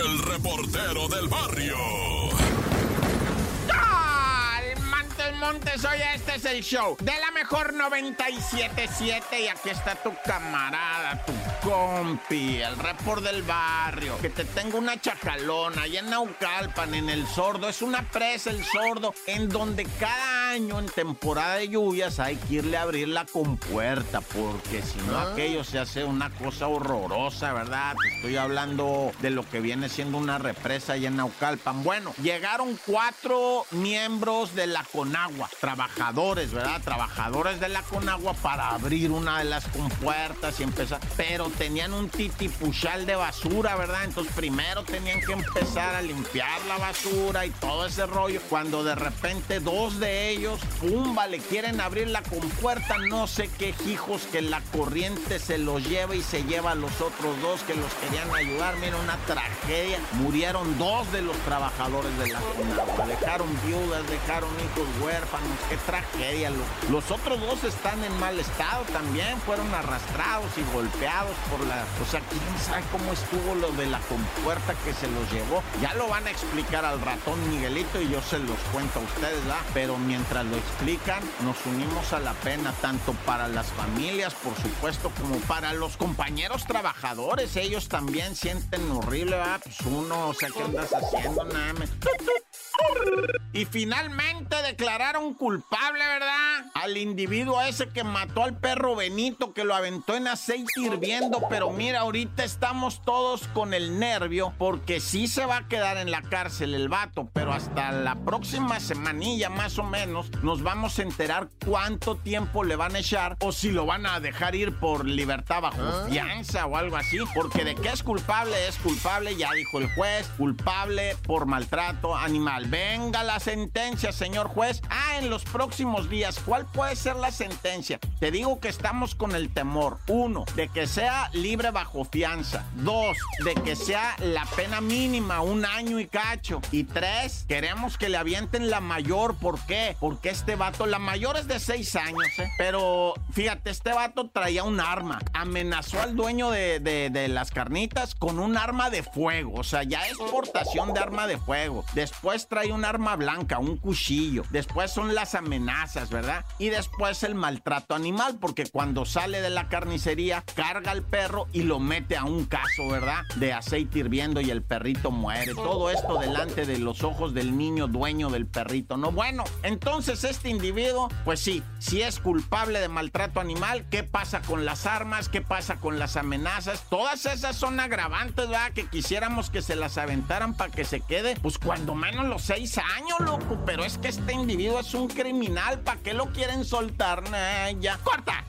el reportero del barrio. Montes, Montes, este es el show de la mejor 977 y aquí está tu camarada, tu compi, el report del barrio, que te tengo una chacalona allá en Naucalpan, en el sordo, es una presa el sordo, en donde cada año en temporada de lluvias hay que irle a abrir la compuerta, porque si no aquello se hace una cosa horrorosa, ¿verdad? Te estoy hablando de lo que viene siendo una represa allá en Naucalpan. Bueno, llegaron cuatro miembros de la Conagua, trabajadores, ¿verdad? Trabajadores de la Conagua para abrir una de las compuertas y empezar, pero tenían un titipuchal de basura, ¿verdad? Entonces primero tenían que empezar a limpiar la basura y todo ese rollo, cuando de repente dos de ellos, pumba, le quieren abrir la compuerta, no sé qué hijos que la corriente se los lleva y se lleva a los otros dos que los querían ayudar, mira, una tragedia, murieron dos de los trabajadores de la Conagua, dejaron viudas, dejaron hijos huérfanos, qué tragedia, los, los otros dos están en mal estado también, fueron arrastrados y golpeados por la... O sea, quién sabe cómo estuvo lo de la compuerta que se los llevó. Ya lo van a explicar al ratón Miguelito y yo se los cuento a ustedes, ¿verdad? Pero mientras lo explican, nos unimos a la pena, tanto para las familias, por supuesto, como para los compañeros trabajadores. Ellos también sienten horrible, ¿verdad? Pues uno, o sea, ¿qué andas haciendo? Nada. Y finalmente declararon culpable, ¿verdad? Al individuo ese que mató al perro Benito, que lo aventó en aceite hirviendo. Pero mira, ahorita estamos todos con el nervio, porque sí se va a quedar en la cárcel el vato, pero hasta la próxima semanilla más o menos nos vamos a enterar cuánto tiempo le van a echar o si lo van a dejar ir por libertad bajo fianza o algo así. Porque de qué es culpable, es culpable, ya dijo el juez, culpable por maltrato animal. Venga la sentencia, señor juez. Ah, en los próximos días, ¿cuál puede ser la sentencia? Te digo que estamos con el temor. Uno, de que sea libre bajo fianza. Dos, de que sea la pena mínima, un año y cacho. Y tres, queremos que le avienten la mayor. ¿Por qué? Porque este vato, la mayor es de seis años, ¿eh? Pero fíjate, este vato traía un arma. Amenazó al dueño de, de, las carnitas con un arma de fuego. O sea, ya es portación de arma de fuego. Después trae un arma blanca, un cuchillo. Después son las amenazas, ¿verdad? Y después el maltrato animal, porque cuando sale de la carnicería, carga al perro y lo mete a un caso, ¿verdad? De aceite hirviendo y el perrito muere. Todo esto delante de los ojos del niño dueño del perrito. No, bueno, entonces este individuo, pues sí, si es culpable de maltrato animal, ¿qué pasa con las armas? ¿Qué pasa con las amenazas? Todas esas son agravantes, ¿verdad? Que quisiéramos que se las aventaran para que se quede, pues cuando menos los seis años, loco. Pero es que este individuo es un criminal, ¿para qué lo quieren soltar? Nah, ya. ¡Corta!